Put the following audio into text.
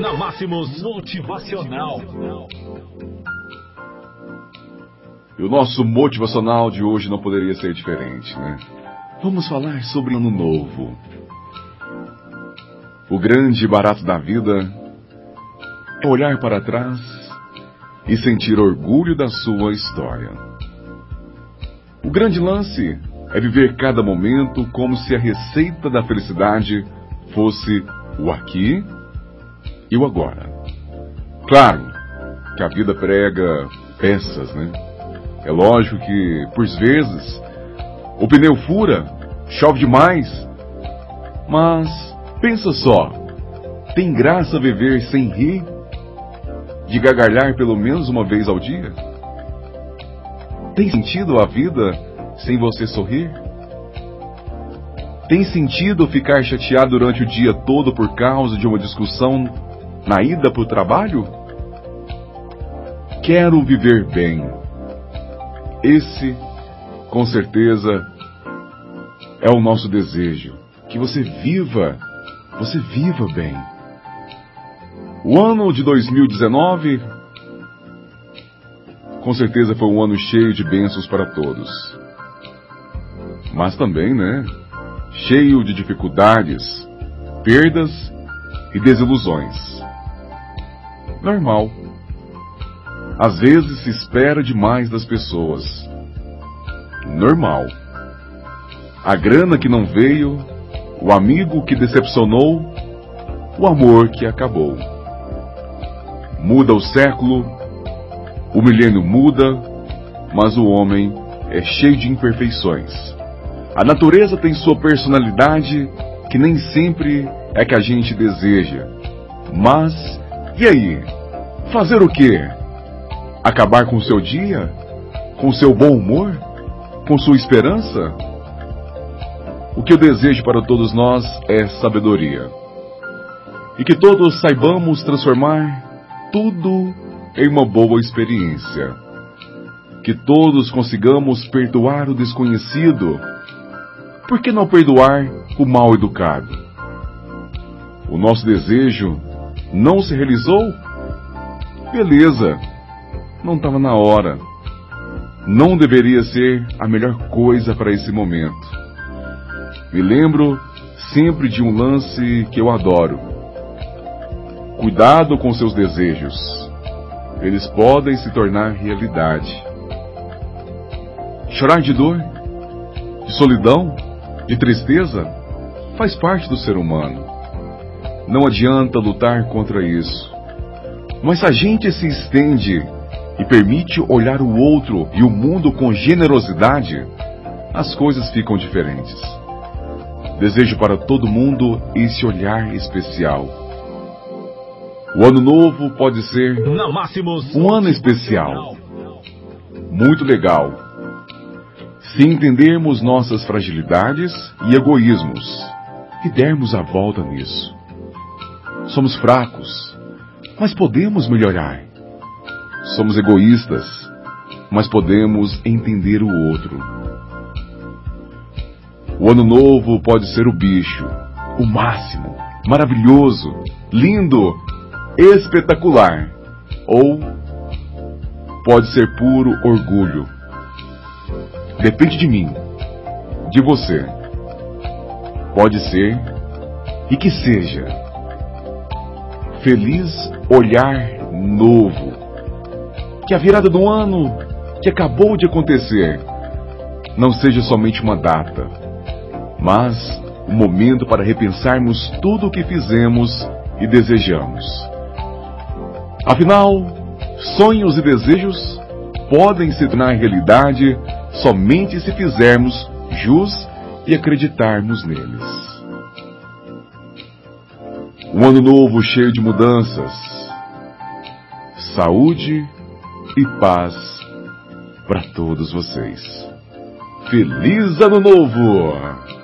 Na Máximos Motivacional. E o nosso motivacional de hoje não poderia ser diferente, né? Vamos falar sobre ano novo. O grande barato da vida é olhar para trás e sentir orgulho da sua história. O grande lance é viver cada momento como se a receita da felicidade fosse o aqui e o agora. Claro que a vida prega peças, né? É lógico que, por vezes, o pneu fura, chove demais, mas pensa só, tem graça viver sem rir, de gargalhar pelo menos uma vez ao dia? Tem sentido a vida sem você sorrir? Tem sentido ficar chateado durante o dia todo por causa de uma discussão na ida para o trabalho? Quero viver bem. Esse, com certeza, é o nosso desejo. Que você viva, você viva bem. O ano de 2019, com certeza foi um ano cheio de bênçãos para todos. Mas também, né? Cheio de dificuldades, perdas e desilusões. Normal. Às vezes se espera demais das pessoas. Normal. A grana que não veio, o amigo que decepcionou, o amor que acabou. Muda o século, o milênio muda, mas o homem é cheio de imperfeições. A natureza tem sua personalidade que nem sempre é que a gente deseja. Mas, e aí? Fazer o quê? Acabar com o seu dia? Com seu bom humor? Com sua esperança? O que eu desejo para todos nós é sabedoria. E que todos saibamos transformar tudo em uma boa experiência. Que todos consigamos perdoar o desconhecido por que não perdoar o mal educado? O nosso desejo não se realizou? Beleza, não estava na hora. Não deveria ser a melhor coisa para esse momento. Me lembro sempre de um lance que eu adoro. Cuidado com seus desejos. Eles podem se tornar realidade. Chorar de dor, de solidão, de tristeza faz parte do ser humano. Não adianta lutar contra isso. Mas se a gente se estende e permite olhar o outro e o mundo com generosidade, as coisas ficam diferentes. Desejo para todo mundo esse olhar especial. O ano novo pode ser um ano especial. Muito legal se entendermos nossas fragilidades e egoísmos e dermos a volta nisso. Somos fracos, mas podemos melhorar. Somos egoístas, mas podemos entender o outro. O ano novo pode ser o bicho, o máximo, maravilhoso, lindo, espetacular, ou pode ser puro orgulho, Depende de mim, de você. Pode ser e que seja. Feliz olhar novo. Que a virada do ano que acabou de acontecer não seja somente uma data, mas um momento para repensarmos tudo o que fizemos e desejamos. Afinal, sonhos e desejos podem se tornar realidade somente se fizermos jus e acreditarmos neles. Um ano novo cheio de mudanças, saúde e paz para todos vocês. Feliz Ano Novo!